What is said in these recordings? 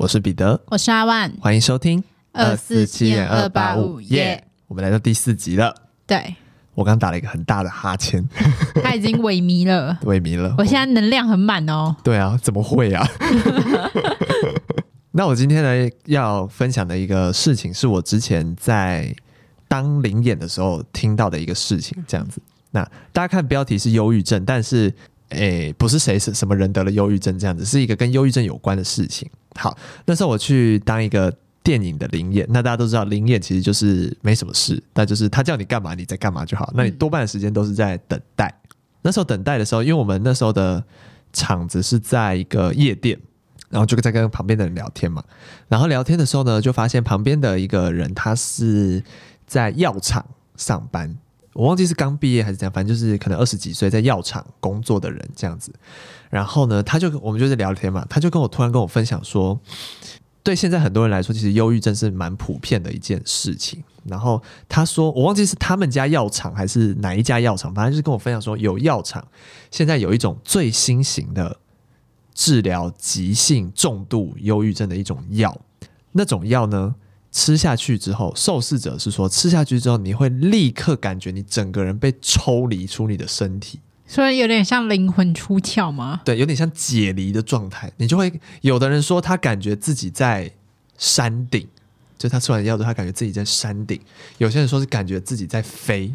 我是彼得，我是阿万，欢迎收听二四七点二八五耶。我们来到第四集了。对，我刚打了一个很大的哈欠，他已经萎靡了，萎靡了。我现在能量很满哦。对啊，怎么会啊？那我今天呢要分享的一个事情，是我之前在当灵演的时候听到的一个事情，这样子。那大家看标题是忧郁症，但是。诶，不是谁是什么人得了忧郁症这样子，是一个跟忧郁症有关的事情。好，那时候我去当一个电影的灵演，那大家都知道灵演其实就是没什么事，那就是他叫你干嘛你在干嘛就好，那你多半的时间都是在等待。那时候等待的时候，因为我们那时候的场子是在一个夜店，然后就在跟旁边的人聊天嘛，然后聊天的时候呢，就发现旁边的一个人他是在药厂上班。我忘记是刚毕业还是怎样，反正就是可能二十几岁在药厂工作的人这样子。然后呢，他就我们就是聊天嘛，他就跟我突然跟我分享说，对现在很多人来说，其实忧郁症是蛮普遍的一件事情。然后他说，我忘记是他们家药厂还是哪一家药厂，反正就是跟我分享说，有药厂现在有一种最新型的治疗急性重度忧郁症的一种药，那种药呢，吃下去之后，受试者是说，吃下去之后你会立刻感觉你整个人被抽离出你的身体，所以有点像灵魂出窍吗？对，有点像解离的状态。你就会有的人说他感觉自己在山顶，就他吃完药之后，他感觉自己在山顶；有些人说是感觉自己在飞。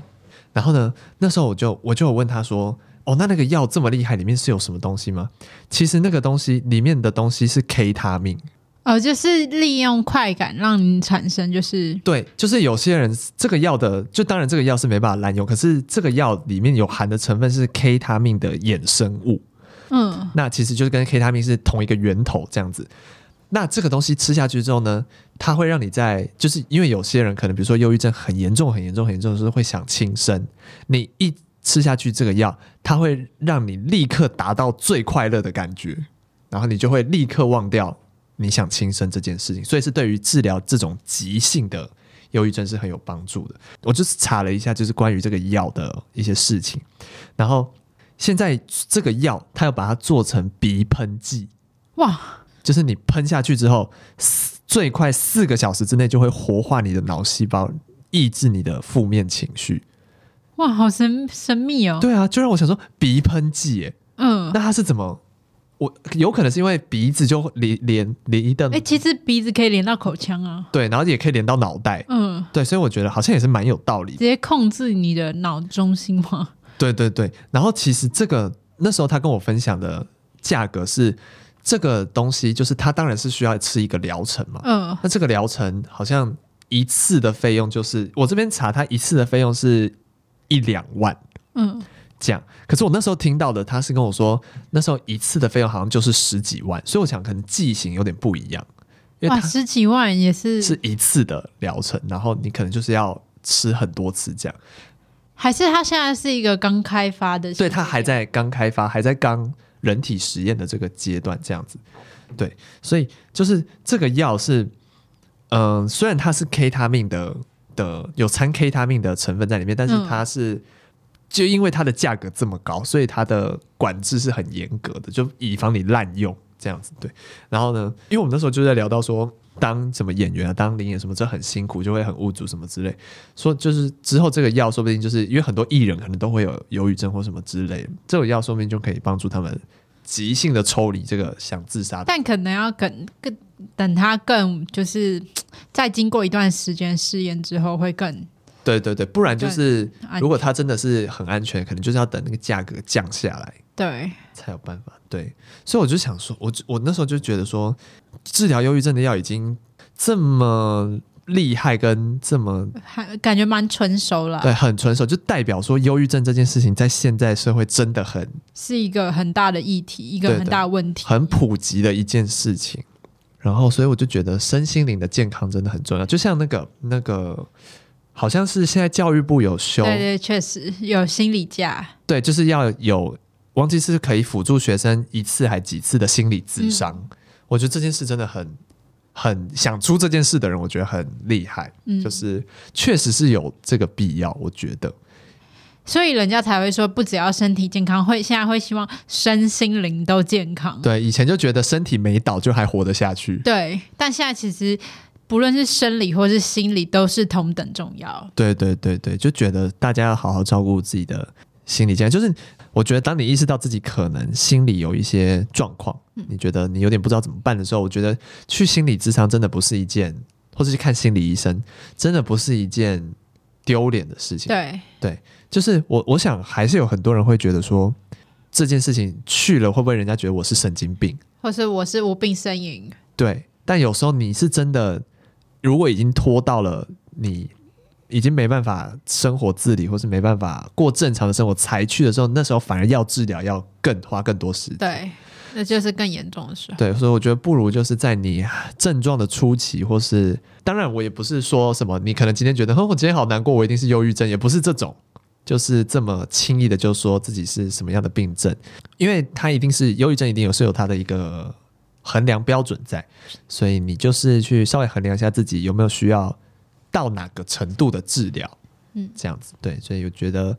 然后呢，那时候我就我就有问他说：“哦，那那个药这么厉害，里面是有什么东西吗？”其实那个东西里面的东西是 K 他命。哦，就是利用快感让你产生，就是对，就是有些人这个药的，就当然这个药是没办法滥用，可是这个药里面有含的成分是 K 他命的衍生物，嗯，那其实就是跟 K 他命是同一个源头这样子。那这个东西吃下去之后呢，它会让你在，就是因为有些人可能比如说忧郁症很严重、很严重、很严重的时候会想轻生，你一吃下去这个药，它会让你立刻达到最快乐的感觉，然后你就会立刻忘掉。你想轻生这件事情，所以是对于治疗这种急性的忧郁症是很有帮助的。我就是查了一下，就是关于这个药的一些事情。然后现在这个药，它要把它做成鼻喷剂，哇！就是你喷下去之后，最快四个小时之内就会活化你的脑细胞，抑制你的负面情绪。哇，好神神秘哦！对啊，就让我想说鼻喷剂，哎，嗯，那它是怎么？我有可能是因为鼻子就连连连一顿，哎，其实鼻子可以连到口腔啊，对，然后也可以连到脑袋，嗯，对，所以我觉得好像也是蛮有道理，直接控制你的。脑中心嘛。对对对，然后其实这个那时候他跟我分享的价格是这个东西，就是他当然是需要吃一个疗程嘛，嗯，那这个疗程好像一次的费用就是我这边查，他一次的费用是一两万，嗯。讲，可是我那时候听到的，他是跟我说，那时候一次的费用好像就是十几万，所以我想可能剂型有点不一样，因为哇，十几万也是是一次的疗程，然后你可能就是要吃很多次这样，还是他现在是一个刚开发的，对，他还在刚开发，还在刚人体实验的这个阶段这样。子，对，所以就是这个药是，嗯、呃，虽然它是 K 他命的的有掺 K 他命的成分在里面，但是它是。就因为它的价格这么高，所以它的管制是很严格的，就以防你滥用这样子。对，然后呢，因为我们那时候就在聊到说，当什么演员啊，当领演什么，这很辛苦，就会很无助什么之类。说就是之后这个药，说不定就是因为很多艺人可能都会有忧郁症或什么之类，这种药说不定就可以帮助他们急性的抽离这个想自杀。但可能要更更等他更就是再经过一段时间试验之后会更。对对对，不然就是如果它真的是很安全，可能就是要等那个价格降下来，对，才有办法。对，所以我就想说，我我那时候就觉得说，治疗忧郁症的药已经这么厉害，跟这么还感觉蛮成熟了，对，很成熟，就代表说忧郁症这件事情在现在社会真的很是一个很大的议题，一个很大的问题，很普及的一件事情。然后，所以我就觉得身心灵的健康真的很重要，就像那个那个。好像是现在教育部有修，对对，确实有心理假，对，就是要有，忘记是可以辅助学生一次还几次的心理智商。嗯、我觉得这件事真的很很想出这件事的人，我觉得很厉害，嗯、就是确实是有这个必要。我觉得，所以人家才会说，不只要身体健康，会现在会希望身心灵都健康。对，以前就觉得身体没倒就还活得下去。对，但现在其实不论是生理或是心理，都是同等重要。对对对对，就觉得大家要好好照顾自己的心理健康。就是我觉得，当你意识到自己可能心里有一些状况，嗯，你觉得你有点不知道怎么办的时候，我觉得去心理咨商真的不是一件，或者去看心理医生，真的不是一件丢脸的事情。对对。就是我，我想还是有很多人会觉得说，这件事情去了会不会人家觉得我是神经病，或是我是无病呻吟？对，但有时候你是真的，如果已经拖到了你已经没办法生活自理，或是没办法过正常的生活才去的时候，那时候反而要治疗要更花更多时间。对，那就是更严重的时候。对，所以我觉得不如就是在你症状的初期，或是当然我也不是说什么，你可能今天觉得，哼，我今天好难过，我一定是忧郁症，也不是这种。就是这么轻易的就说自己是什么样的病症，因为他一定是忧郁症，一定有是有他的一个衡量标准在，所以你就是去稍微衡量一下自己有没有需要到哪个程度的治疗，嗯，这样子对，所以我觉得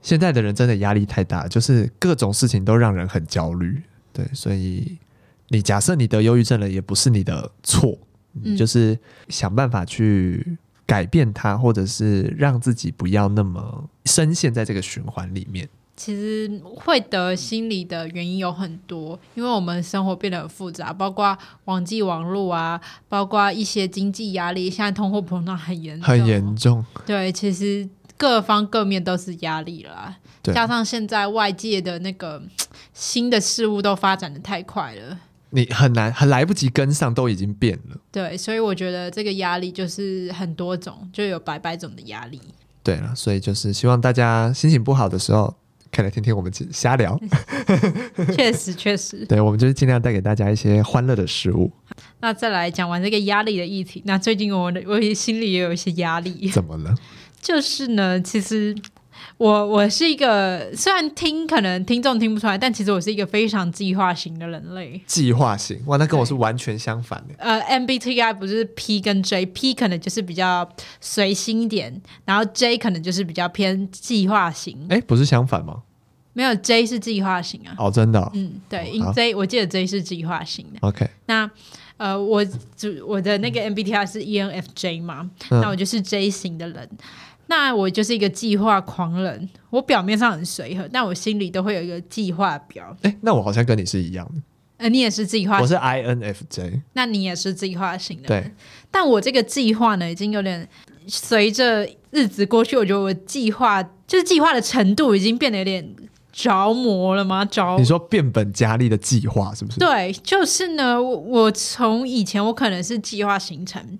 现在的人真的压力太大，就是各种事情都让人很焦虑，对，所以你假设你得忧郁症了，也不是你的错，嗯，就是想办法去。改变它，或者是让自己不要那么深陷在这个循环里面。其实会得心理的原因有很多，因为我们生活变得很复杂，包括网际网络啊，包括一些经济压力，现在通货膨胀很严重，很严重。对，其实各方各面都是压力啦。加上现在外界的那个新的事物都发展的太快了。你很难，很来不及跟上，都已经变了。对，所以我觉得这个压力就是很多种，就有百百种的压力。对了，所以就是希望大家心情不好的时候，可以来听听我们瞎聊。确实，确实。对，我们就是尽量带给大家一些欢乐的食物。那再来讲完这个压力的议题，那最近我的我心里也有一些压力。怎么了？就是呢，其实。我我是一个，虽然听可能听众听不出来，但其实我是一个非常计划型的人类。计划型哇，那跟我是完全相反的。呃，MBTI 不是 P 跟 J，P 可能就是比较随心一点，然后 J 可能就是比较偏计划型。哎，不是相反吗？没有，J 是计划型啊。哦，真的哦？嗯，对，因 J 我记得 J 是计划型的。OK，那呃，我主我的那个 MBTI 是 ENFJ 嘛，嗯，那我就是 J 型的人。那我就是一个计划狂人，我表面上很随和，但我心里都会有一个计划表。哎，那我好像跟你是一样的。呃，你也是计划，我是 INFJ。那你也是计划型的。对。但我这个计划呢，已经有点随着日子过去，我觉得我计划就是计划的程度已经变得有点。着魔了吗？着你说变本加厉的计划是不是？对，就是呢。我从以前我可能是计划行程，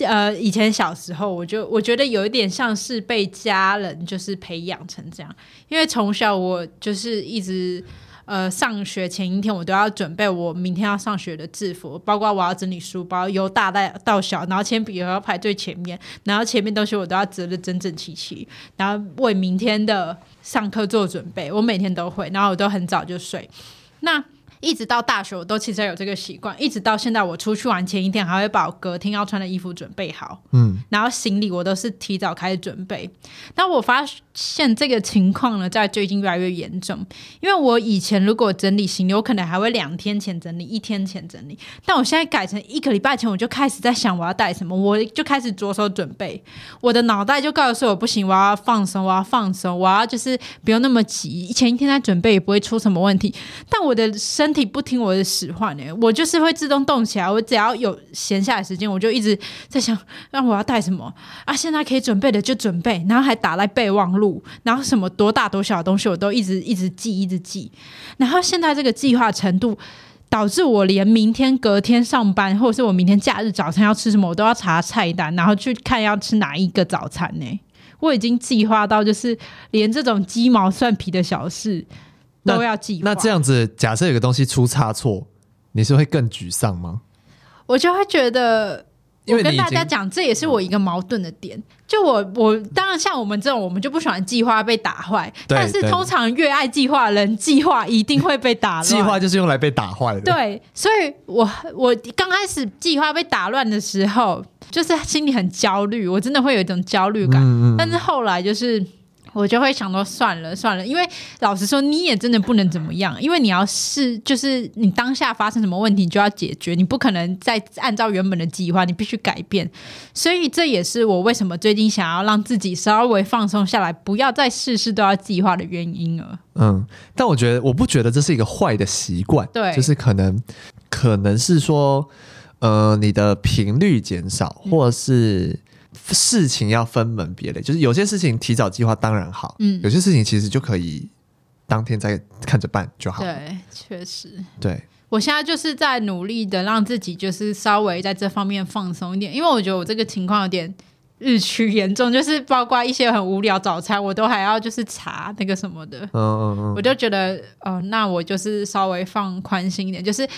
呃，以前小时候我就我觉得有一点像是被家人就是培养成这样，因为从小我就是一直。呃，上学前一天我都要准备我明天要上学的制服，包括我要整理书包，由大带到小，然后铅笔盒要排最前面，然后前面东西我都要折的整整齐齐，然后为明天的上课做准备。我每天都会，然后我都很早就睡。那一直到大学，我都其实有这个习惯。一直到现在，我出去玩前一天，还会把我隔天要穿的衣服准备好。嗯，然后行李我都是提早开始准备。那我发现这个情况呢，在最近越来越严重。因为我以前如果整理行李，我可能还会两天前整理，一天前整理。但我现在改成一个礼拜前，我就开始在想我要带什么，我就开始着手准备。我的脑袋就告诉我不行，我要放松，我要放松，我要就是不用那么急。前一天在准备也不会出什么问题。但我的身身体不听我的使唤呢，我就是会自动动起来。我只要有闲下来时间，我就一直在想，让我要带什么啊？现在可以准备的就准备，然后还打在备忘录，然后什么多大多小的东西我都一直一直记，一直记。然后现在这个计划程度，导致我连明天隔天上班，或者是我明天假日早餐要吃什么，我都要查菜单，然后去看要吃哪一个早餐呢？我已经计划到，就是连这种鸡毛蒜皮的小事。都要计划。那这样子，假设有个东西出差错，你是会更沮丧吗？我就会觉得，我跟大家讲，这也是我一个矛盾的点。就我，我当然像我们这种，我们就不喜欢计划被打坏。但是通常越爱计划的人，计划一定会被打乱。计划就是用来被打坏的。对，所以我我刚开始计划被打乱的时候，就是心里很焦虑，我真的会有一种焦虑感。嗯嗯。但是后来就是。我就会想说算了算了，因为老实说你也真的不能怎么样，因为你要是就是你当下发生什么问题你就要解决，你不可能再按照原本的计划，你必须改变。所以这也是我为什么最近想要让自己稍微放松下来，不要再事事都要计划的原因了。嗯，但我觉得我不觉得这是一个坏的习惯，对，就是可能可能是说，呃，你的频率减少，或者是。事情要分门别类，就是有些事情提早计划当然好，嗯，有些事情其实就可以当天再看着办就好。对，确实，对，我现在就是在努力的让自己就是稍微在这方面放松一点，因为我觉得我这个情况有点日趋严重，就是包括一些很无聊早餐，我都还要就是查那个什么的，嗯嗯嗯，我就觉得哦，那我就是稍微放宽心一点，就是。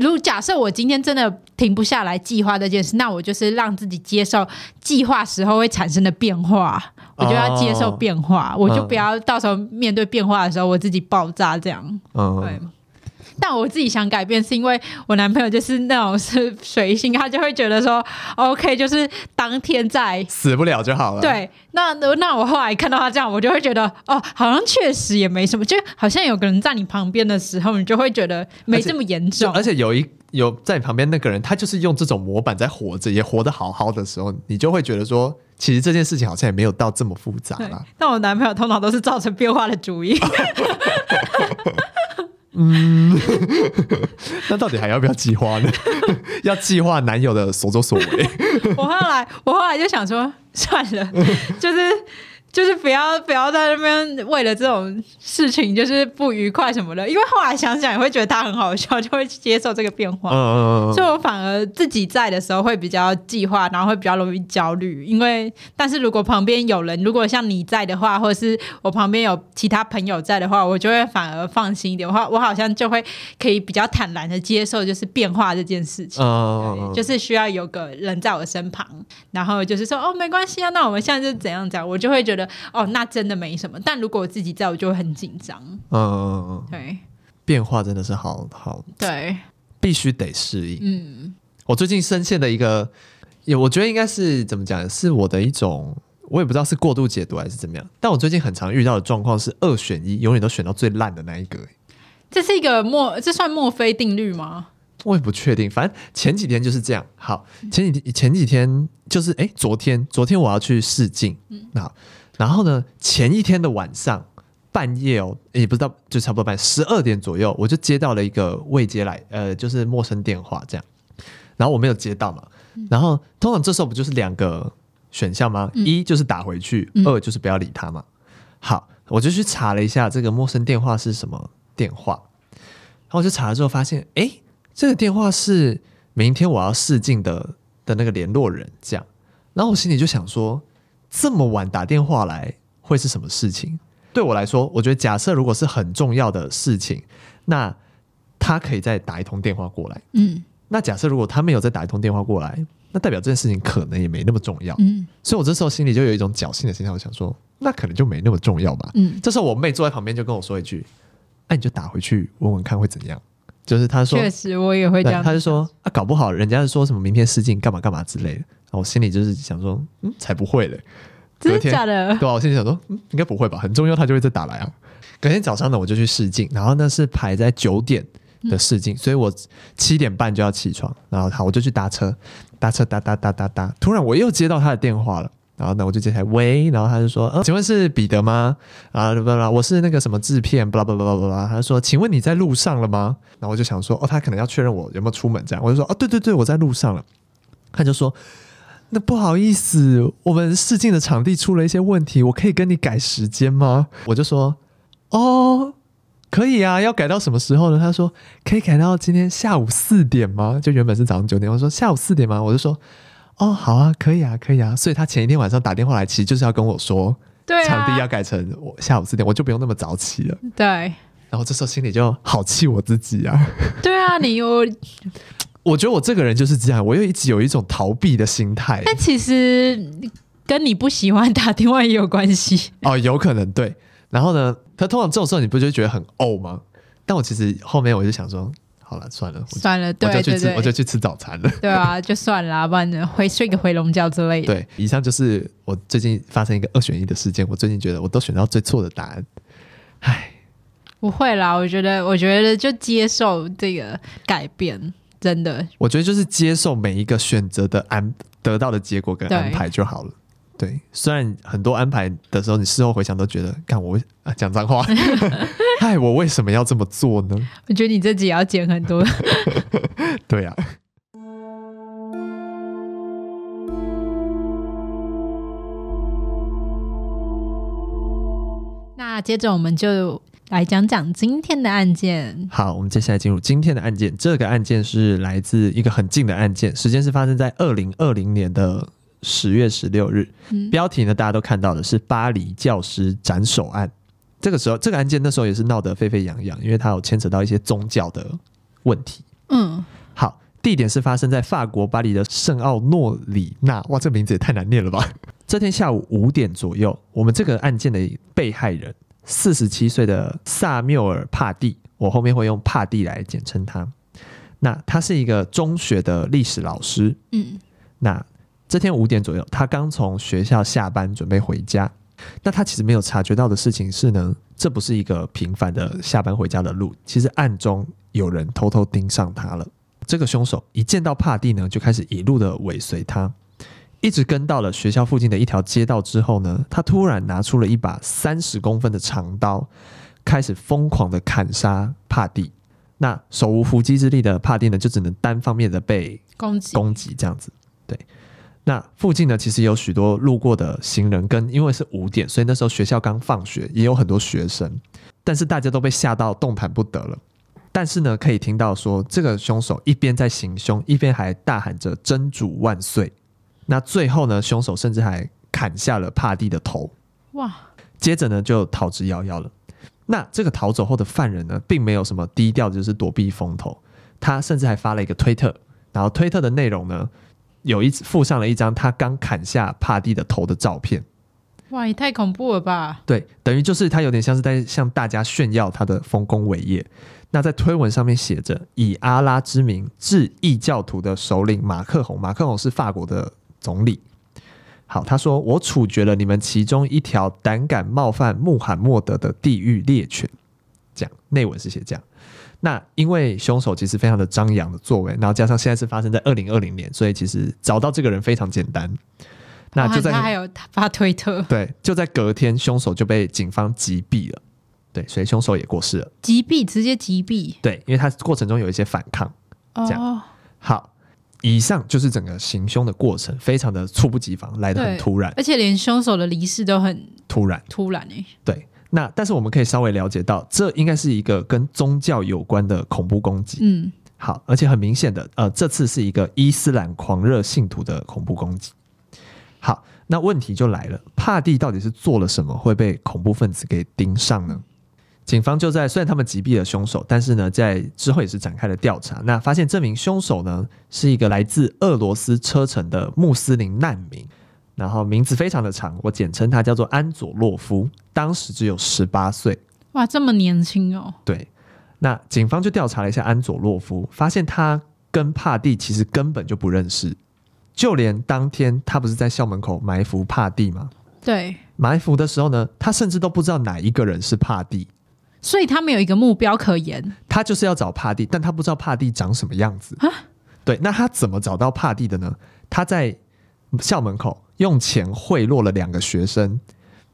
如果假设我今天真的停不下来计划这件事，那我就是让自己接受计划时候会产生的变化，我就要接受变化，哦、我就不要到时候面对变化的时候我自己爆炸这样。嗯、对。但我自己想改变，是因为我男朋友就是那种是随性，他就会觉得说，OK，就是当天在死不了就好了。对，那那我后来看到他这样，我就会觉得，哦，好像确实也没什么，就好像有个人在你旁边的时候，你就会觉得没这么严重。而且，有一有在你旁边那个人，他就是用这种模板在活着，也活得好好的时候，你就会觉得说，其实这件事情好像也没有到这么复杂了。但我男朋友通常都是造成变化的主意。嗯，那到底还要不要计划呢？要计划男友的所作所为。我后来，我后来就想说，算了，就是。就是不要不要在那边为了这种事情就是不愉快什么的，因为后来想想也会觉得他很好笑，就会接受这个变化。嗯，所以我反而自己在的时候会比较计划，然后会比较容易焦虑。因为但是如果旁边有人，如果像你在的话，或者是我旁边有其他朋友在的话，我就会反而放心一点。我我好像就会可以比较坦然的接受，就是变化这件事情。嗯，就是需要有个人在我身旁，然后就是说哦，没关系啊，那我们现在就怎样讲，我就会觉得。哦，那真的没什么。但如果我自己在，我就会很紧张。嗯嗯嗯，对，变化真的是好好，对，必须得适应。嗯，我最近深陷的一个，也我觉得应该是怎么讲，是我的一种，我也不知道是过度解读还是怎么样。但我最近很常遇到的状况是二选一，永远都选到最烂的那一个。这是一个墨，这算墨菲定律吗？我也不确定，反正前几天就是这样。好，前几天前几天就是哎，昨天昨天我要去试镜，嗯，那。然后呢，前一天的晚上半夜哦，也不知道，就差不多半夜十二点左右，我就接到了一个未接来，呃，就是陌生电话这样。然后我没有接到嘛，然后通常这时候不就是两个选项吗？嗯、一就是打回去，嗯、二就是不要理他嘛。好，我就去查了一下这个陌生电话是什么电话，然后我就查了之后发现，哎，这个电话是明天我要试镜的的那个联络人这样。然后我心里就想说。这么晚打电话来会是什么事情？对我来说，我觉得假设如果是很重要的事情，那他可以再打一通电话过来。嗯，那假设如果他没有再打一通电话过来，那代表这件事情可能也没那么重要。嗯，所以我这时候心里就有一种侥幸的心态，我想说，那可能就没那么重要吧。嗯，这时候我妹坐在旁边就跟我说一句：“那、啊、你就打回去问问看会怎样。”就是他说：“确实，我也会这样。”他就说：“啊，搞不好人家是说什么明天试镜干嘛干嘛之类的。”我心里就是想说，嗯，才不会嘞，真的假的？对啊，我心里想说，嗯，应该不会吧，很重要，他就会再打来啊。隔天早上呢，我就去试镜，然后那是排在九点的试镜，嗯、所以我七点半就要起床，然后好，我就去搭车，搭车搭搭搭搭搭，突然我又接到他的电话了，然后呢，我就接起来，喂，然后他就说，呃，请问是彼得吗？啊，不不不，我是那个什么制片，巴拉巴拉巴拉巴拉，他就说，请问你在路上了吗？然后我就想说，哦，他可能要确认我有没有出门，这样，我就说，哦，对对对，我在路上了。他就说。那不好意思，我们试镜的场地出了一些问题，我可以跟你改时间吗？我就说，哦，可以啊，要改到什么时候呢？他说可以改到今天下午四点吗？就原本是早上九点，我说下午四点吗？我就说，哦，好啊，可以啊，可以啊。所以他前一天晚上打电话来，其实就是要跟我说，对、啊，场地要改成我下午四点，我就不用那么早起了。对，然后这时候心里就好气我自己啊。对啊，你有。我觉得我这个人就是这样，我又一直有一种逃避的心态。但其实跟你不喜欢打电话也有关系哦，有可能对。然后呢，他通常这种时候你不就觉得很怄吗？但我其实后面我就想说，好了，算了，算了，对我就去吃，我就去吃早餐了。对啊，就算了，不然回睡个回笼觉之类的。对，以上就是我最近发生一个二选一的事件。我最近觉得我都选到最错的答案，唉，不会啦，我觉得，我觉得就接受这个改变，真的，我觉得就是接受每一个选择的安得到的结果跟安排就好了。对，虽然很多安排的时候，你事后回想都觉得，看我啊讲脏话，嗨，我为什么要这么做呢？我觉得你自己也要减很多。对呀、啊。那接着我们就来讲讲今天的案件。好，我们接下来进入今天的案件。这个案件是来自一个很近的案件，时间是发生在二零二零年的。十月十六日，嗯，标题呢，大家都看到的是巴黎教师斩首案。这个时候，这个案件那时候也是闹得沸沸扬扬，因为它有牵扯到一些宗教的问题。嗯，好，地点是发生在法国巴黎的圣奥诺里纳。哇，这个名字也太难念了吧！这天下午五点左右，我们这个案件的被害人，四十七岁的萨缪尔·帕蒂，我后面会用帕蒂来简称他。那他是一个中学的历史老师。嗯，那。这天五点左右，他刚从学校下班，准备回家。那他其实没有察觉到的事情是呢，这不是一个平凡的下班回家的路，其实暗中有人偷偷盯上他了。这个凶手一见到帕蒂呢，就开始一路的尾随他，一直跟到了学校附近的一条街道之后呢，他突然拿出了一把三十公分的长刀，开始疯狂的砍杀帕蒂。那手无缚鸡之力的帕蒂呢，就只能单方面的被攻击，攻击这样子，对。那附近呢，其实有许多路过的行人，跟因为是五点，所以那时候学校刚放学，也有很多学生，但是大家都被吓到动弹不得了。但是呢，可以听到说，这个凶手一边在行凶，一边还大喊着“真主万岁”。那最后呢，凶手甚至还砍下了帕蒂的头。哇！接着呢，就逃之夭夭了。那这个逃走后的犯人呢，并没有什么低调，就是躲避风头，他甚至还发了一个推特，然后推特的内容呢，有一附上了一张他刚砍下帕蒂的头的照片，哇，也太恐怖了吧！对，等于就是他有点像是在向大家炫耀他的丰功伟业。那在推文上面写着“以阿拉之名致异教徒的首领马克宏”，马克宏是法国的总理。好，他说：“我处决了你们其中一条胆敢冒犯穆罕默德的地狱猎犬。”这样，内文是写这样。那因为凶手其实非常的张扬的作为，然后加上现在是发生在二零二零年，所以其实找到这个人非常简单。那就在他还有发推特，对，就在隔天，凶手就被警方击毙了。对，所以凶手也过世了。击毙，直接击毙。对，因为他过程中有一些反抗。这样。哦。好，以上就是整个行凶的过程，非常的猝不及防，来的很突然，而且连凶手的离世都很突然，突然欸。对。那但是我们可以稍微了解到，这应该是一个跟宗教有关的恐怖攻击。嗯，好，而且很明显的，呃，这次是一个伊斯兰狂热信徒的恐怖攻击。好，那问题就来了，帕蒂到底是做了什么会被恐怖分子给盯上呢？警方就在虽然他们击毙了凶手，但是呢，在之后也是展开了调查。那发现这名凶手呢，是一个来自俄罗斯车臣的穆斯林难民。然后名字非常的长，我简称他叫做安佐洛夫，当时只有十八岁。哇，这么年轻哦。对，那警方就调查了一下安佐洛夫，发现他跟帕蒂其实根本就不认识，就连当天他不是在校门口埋伏帕蒂吗？对，埋伏的时候呢，他甚至都不知道哪一个人是帕蒂，所以他没有一个目标可言。他就是要找帕蒂，但他不知道帕蒂长什么样子。对，那他怎么找到帕蒂的呢？他在校门口。用钱贿赂了两个学生，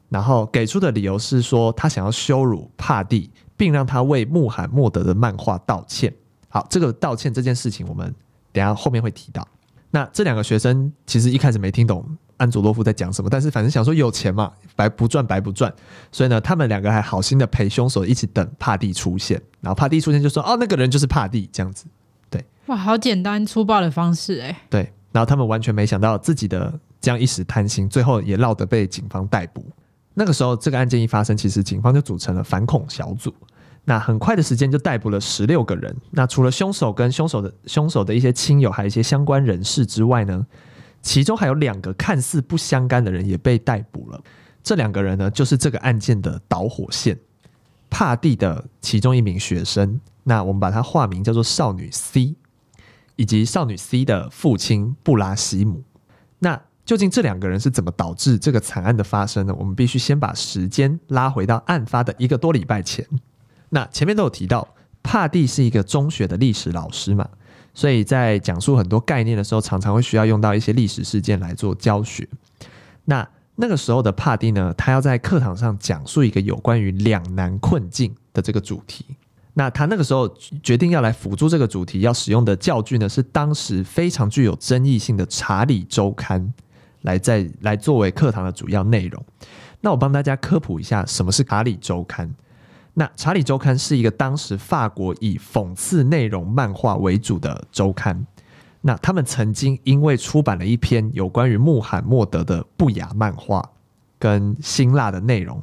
然后给出的理由是说他想要羞辱帕蒂，并让他为穆罕默德的漫画道歉。好，这个道歉这件事情我们等下后面会提到。那这两个学生其实一开始没听懂安佐洛夫在讲什么，但是反正想说有钱嘛，白不赚白不赚，所以呢，他们两个还好心的陪凶手一起等帕蒂出现。然后帕蒂出现就说：“哦，那个人就是帕蒂。”这样子，对，哇，好简单粗暴的方式哎。对，然后他们完全没想到自己的。这样一时贪心，最后也落得被警方逮捕。那个时候，这个案件一发生，其实警方就组成了反恐小组。那很快的时间就逮捕了十六个人。那除了凶手跟凶手的凶手的一些亲友，还有一些相关人士之外呢，其中还有两个看似不相干的人也被逮捕了。这两个人呢，就是这个案件的导火线——帕蒂的其中一名学生，那我们把它化名叫做少女 C，以及少女 C 的父亲布拉西姆。那究竟这两个人是怎么导致这个惨案的发生呢？我们必须先把时间拉回到案发的一个多礼拜前。那前面都有提到，帕蒂是一个中学的历史老师嘛，所以在讲述很多概念的时候，常常会需要用到一些历史事件来做教学。那那个时候的帕蒂呢，他要在课堂上讲述一个有关于两难困境的这个主题。那他那个时候决定要来辅助这个主题，要使用的教具呢，是当时非常具有争议性的《查理周刊》。来在来作为课堂的主要内容。那我帮大家科普一下，什么是《查理周刊》？那《查理周刊》是一个当时法国以讽刺内容漫画为主的周刊。那他们曾经因为出版了一篇有关于穆罕默德的不雅漫画跟辛辣的内容，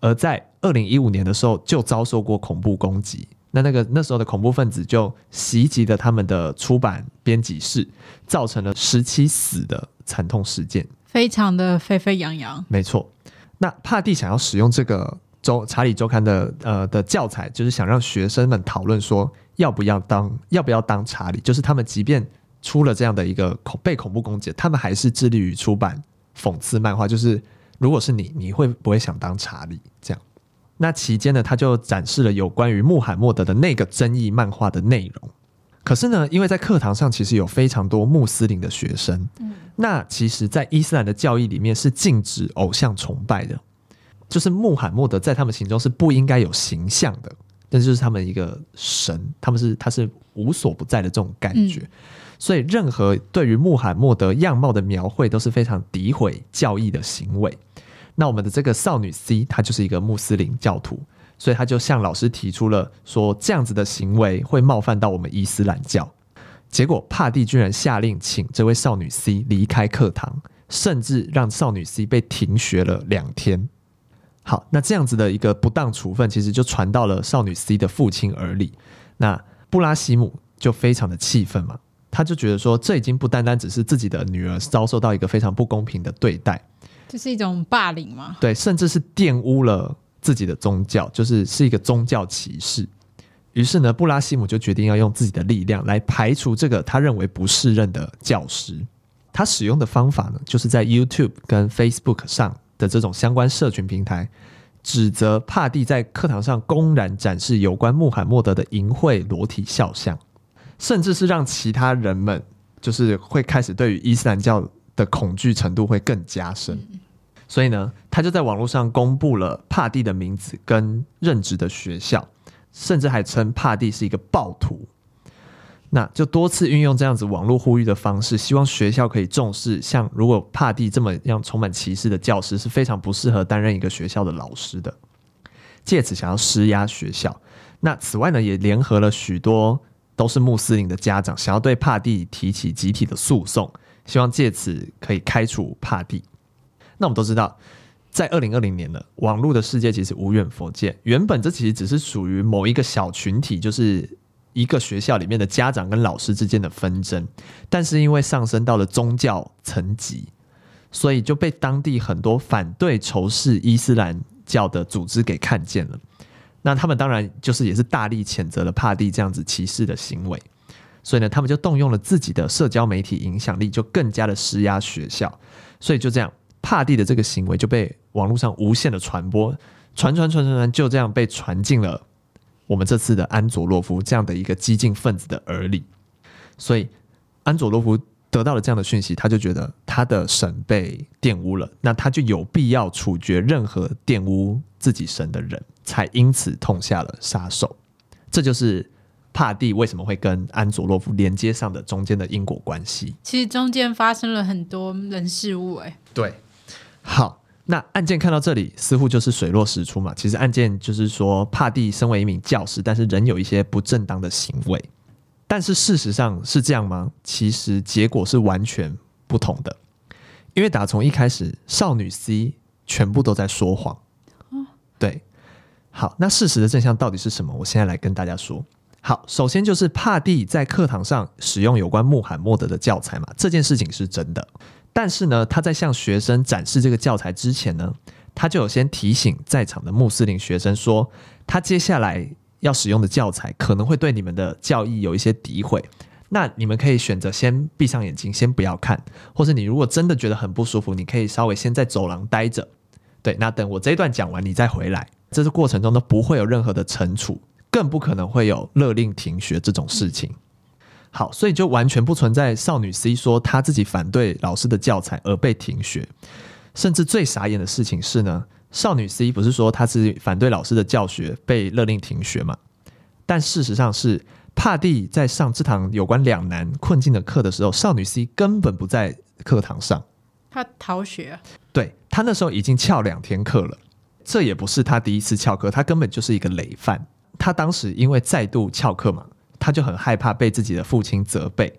而在二零一五年的时候就遭受过恐怖攻击。那那个那时候的恐怖分子就袭击了他们的出版编辑室，造成了十七死的惨痛事件，非常的沸沸扬扬。没错，那帕蒂想要使用这个周查理周刊的呃的教材，就是想让学生们讨论说要不要当要不要当查理，就是他们即便出了这样的一个恐被恐怖攻击，他们还是致力于出版讽刺漫画。就是如果是你，你会不会想当查理这样？那期间呢，他就展示了有关于穆罕默德的那个争议漫画的内容。可是呢，因为在课堂上其实有非常多穆斯林的学生，嗯，那其实，在伊斯兰的教义里面是禁止偶像崇拜的，就是穆罕默德在他们心中是不应该有形象的，但是就是他们一个神，他们是他是无所不在的这种感觉，嗯，所以任何对于穆罕默德样貌的描绘都是非常诋毁教义的行为。那我们的这个少女 C，她就是一个穆斯林教徒，所以她就向老师提出了说，这样子的行为会冒犯到我们伊斯兰教。结果帕蒂居然下令请这位少女 C 离开课堂，甚至让少女 C 被停学了两天。好，那这样子的一个不当处分，其实就传到了少女 C 的父亲耳里。那布拉西姆就非常的气愤嘛，他就觉得说，这已经不单单只是自己的女儿遭受到一个非常不公平的对待。这是一种霸凌吗？对，甚至是玷污了自己的宗教，就是是一个宗教歧视。于是呢，布拉西姆就决定要用自己的力量来排除这个他认为不适任的教师。他使用的方法呢，就是在 YouTube 跟 Facebook 上的这种相关社群平台，指责帕蒂在课堂上公然展示有关穆罕默德的淫秽裸体肖像，甚至是让其他人们就是会开始对于伊斯兰教的恐惧程度会更加深，所以呢，他就在网络上公布了帕蒂的名字跟任职的学校，甚至还称帕蒂是一个暴徒。那就多次运用这样子网络呼吁的方式，希望学校可以重视，像如果帕蒂这么样充满歧视的教师是非常不适合担任一个学校的老师的，借此想要施压学校。那此外呢，也联合了许多都是穆斯林的家长，想要对帕蒂提起集体的诉讼。希望借此可以开除帕蒂。那我们都知道，在二零二零年了，网络的世界其实无远佛界。原本这其实只是属于某一个小群体，就是一个学校里面的家长跟老师之间的纷争。但是因为上升到了宗教层级，所以就被当地很多反对仇视伊斯兰教的组织给看见了。那他们当然就是也是大力谴责了帕蒂这样子歧视的行为。所以呢，他们就动用了自己的社交媒体影响力，就更加的施压学校。所以就这样，帕蒂的这个行为就被网络上无限的传播，传传传传传，就这样被传进了我们这次的安佐洛夫这样的一个激进分子的耳里。所以安佐洛夫得到了这样的讯息，他就觉得他的神被玷污了，那他就有必要处决任何玷污自己神的人，才因此痛下了杀手。这就是。帕蒂为什么会跟安佐洛夫连接上的中间的因果关系？其实中间发生了很多人事物，哎，对，好，那案件看到这里似乎就是水落石出嘛。其实案件就是说，帕蒂身为一名教师，但是仍有一些不正当的行为。但是事实上是这样吗？其实结果是完全不同的，因为打从一开始，少女 C 全部都在说谎。对，好，那事实的真相到底是什么？我现在来跟大家说。好，首先就是帕蒂在课堂上使用有关穆罕默德的教材嘛，这件事情是真的。但是呢，他在向学生展示这个教材之前呢，他就有先提醒在场的穆斯林学生说，他接下来要使用的教材可能会对你们的教义有一些诋毁，那你们可以选择先闭上眼睛，先不要看，或者你如果真的觉得很不舒服，你可以稍微先在走廊待着。对，那等我这一段讲完，你再回来。这是过程中都不会有任何的惩处，更不可能会有勒令停学这种事情。好，所以就完全不存在少女 C 说她自己反对老师的教材而被停学。甚至最傻眼的事情是呢，少女 C 不是说她是反对老师的教学被勒令停学吗？但事实上是帕蒂在上这堂有关两难困境的课的时候，少女 C 根本不在课堂上，她逃学。对，她那时候已经翘两天课了。这也不是她第一次翘课，她根本就是一个累犯。她当时因为再度翘课嘛，他就很害怕被自己的父亲责备。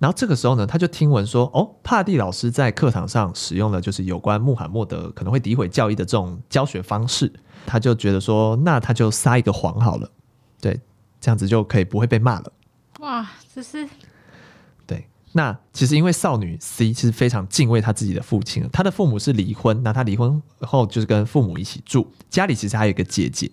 然后这个时候呢，他就听闻说，哦，帕蒂老师在课堂上使用了就是有关穆罕默德可能会诋毁教义的这种教学方式，他就觉得说，那他就撒一个谎好了，对，这样子就可以不会被骂了。哇，这是对。那其实因为少女 C 其实非常敬畏她自己的父亲，她的父母是离婚，那她离婚后就是跟父母一起住，家里其实还有一个姐姐，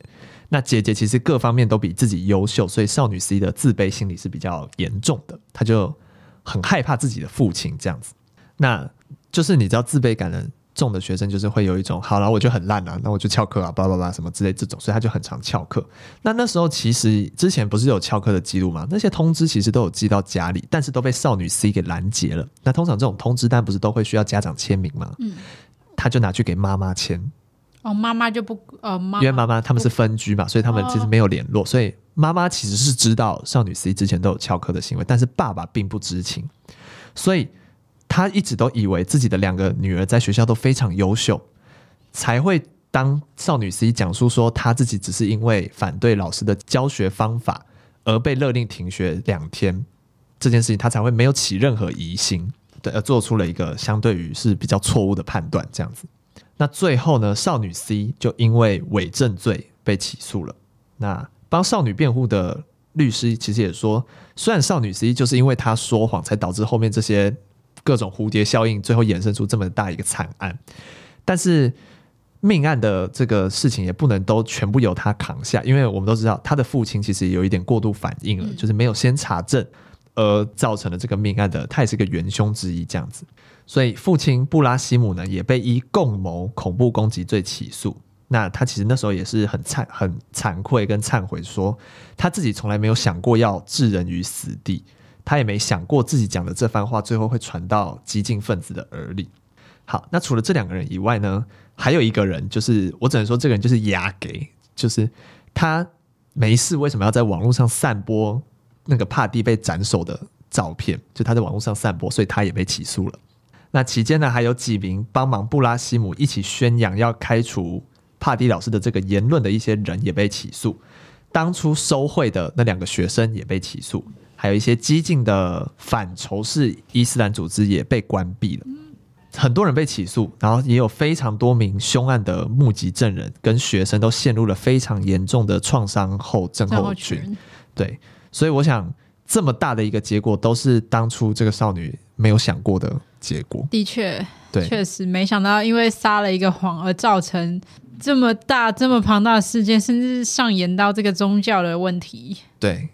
那姐姐其实各方面都比自己优秀，所以少女 C 的自卑心理是比较严重的，她就很害怕自己的父亲这样子，那就是你知道自卑感的。重的学生就是会有一种，好了，我就很烂啊，那我就翘课啊，巴拉巴拉什么之类这种，所以他就很常翘课。那那时候其实之前不是有翘课的记录吗？那些通知其实都有寄到家里，但是都被少女 C 给拦截了。那通常这种通知单不是都会需要家长签名吗？嗯，他就拿去给妈妈签。哦，妈妈就不，呃，妈，因为妈妈他们是分居嘛，所以他们其实没有联络，所以妈妈其实是知道少女 C 之前都有翘课的行为，但是爸爸并不知情，所以。他一直都以为自己的两个女儿在学校都非常优秀，才会当少女 C 讲述说她自己只是因为反对老师的教学方法而被勒令停学两天这件事情，他才会没有起任何疑心，对，而做出了一个相对于是比较错误的判断。这样子，那最后呢，少女 C 就因为伪证罪被起诉了。那帮少女辩护的律师其实也说，虽然少女 C 就是因为她说谎才导致后面这些。各种蝴蝶效应，最后衍生出这么大一个惨案，但是命案的这个事情也不能都全部由他扛下，因为我们都知道他的父亲其实有一点过度反应了，嗯、就是没有先查证，而造成了这个命案的，他也是个元凶之一这样子。所以父亲布拉西姆呢，也被以共谋恐怖攻击罪起诉。那他其实那时候也是很惭很惭愧跟忏悔，说他自己从来没有想过要置人于死地。他也没想过自己讲的这番话最后会传到激进分子的耳里。好，那除了这两个人以外呢，还有一个人，就是我只能说这个人就是亚给，就是他没事为什么要在网络上散播那个帕蒂被斩首的照片？就他在网络上散播，所以他也被起诉了。那期间呢，还有几名帮忙布拉西姆一起宣扬要开除帕蒂老师的这个言论的一些人也被起诉。当初收贿的那两个学生也被起诉。还有一些激进的反仇视伊斯兰组织也被关闭了，很多人被起诉，然后也有非常多名凶案的目击证人跟学生都陷入了非常严重的创伤后症候群。对，所以我想这么大的一个结果都是当初这个少女没有想过的结果。的确，对，确实没想到，因为撒了一个谎而造成这么大、这么庞大的事件，甚至上演到这个宗教的问题。对。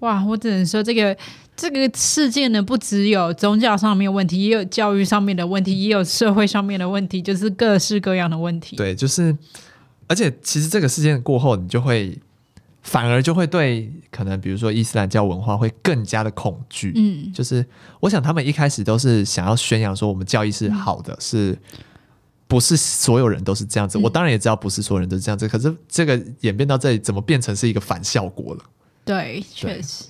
哇，我只能说这个这个事件呢，不只有宗教上面问题，也有教育上面的问题，也有社会上面的问题，就是各式各样的问题。对，就是，而且其实这个事件过后，你就会反而就会对可能比如说伊斯兰教文化会更加的恐惧。嗯，就是我想他们一开始都是想要宣扬说我们教义是好的，嗯、是不是所有人都是这样子？嗯、我当然也知道不是所有人都是这样子，可是这个演变到这里，怎么变成是一个反效果了？对，确实，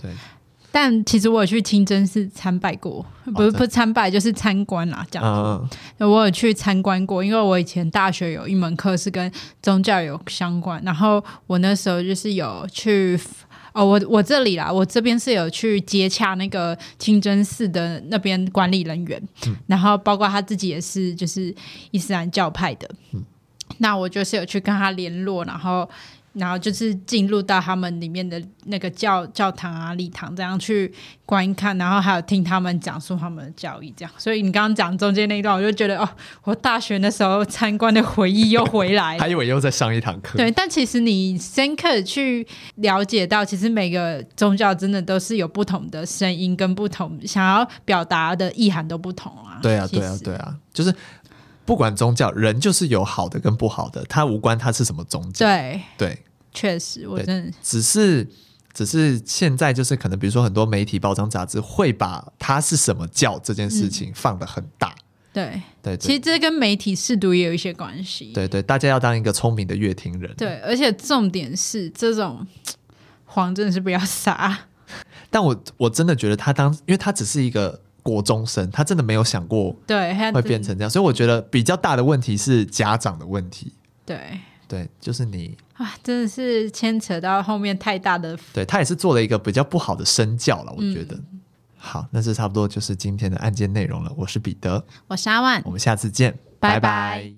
对。但其实我有去清真寺参拜过，不是不是参拜，就是参观啦，这样子。嗯、我有去参观过，因为我以前大学有一门课是跟宗教有相关，然后我那时候就是有去哦，我我这里啦，我这边是有去接洽那个清真寺的那边管理人员，嗯、然后包括他自己也是就是伊斯兰教派的，嗯、那我就是有去跟他联络，然后。然后就是进入到他们里面的那个教教堂啊、礼堂这样去观看，然后还有听他们讲述他们的教义，这样。所以你刚刚讲中间那一段，我就觉得哦，我大学的时候参观的回忆又回来，还以为又在上一堂课。对，但其实你深刻去了解到，其实每个宗教真的都是有不同的声音跟不同想要表达的意涵都不同啊。对啊，对啊，对啊，就是。不管宗教，人就是有好的跟不好的，它无关它是什么宗教。对对，确实，我真的只是只是现在就是可能，比如说很多媒体、报章、杂志会把它是什么教这件事情放得很大。嗯、对对，其实这跟媒体试读也有一些关系。对对，大家要当一个聪明的乐听人。对，而且重点是这种 谎真的是不要撒。但我我真的觉得他当，因为他只是一个。国中生，他真的没有想过对会变成这样，所以我觉得比较大的问题是家长的问题。对对就是你啊真的是牵扯到后面太大的对他也是做了一个比较不好的身教了我觉得。好那这差不多就是今天的案件内容了我是彼得。我是阿万。我们下次见拜拜。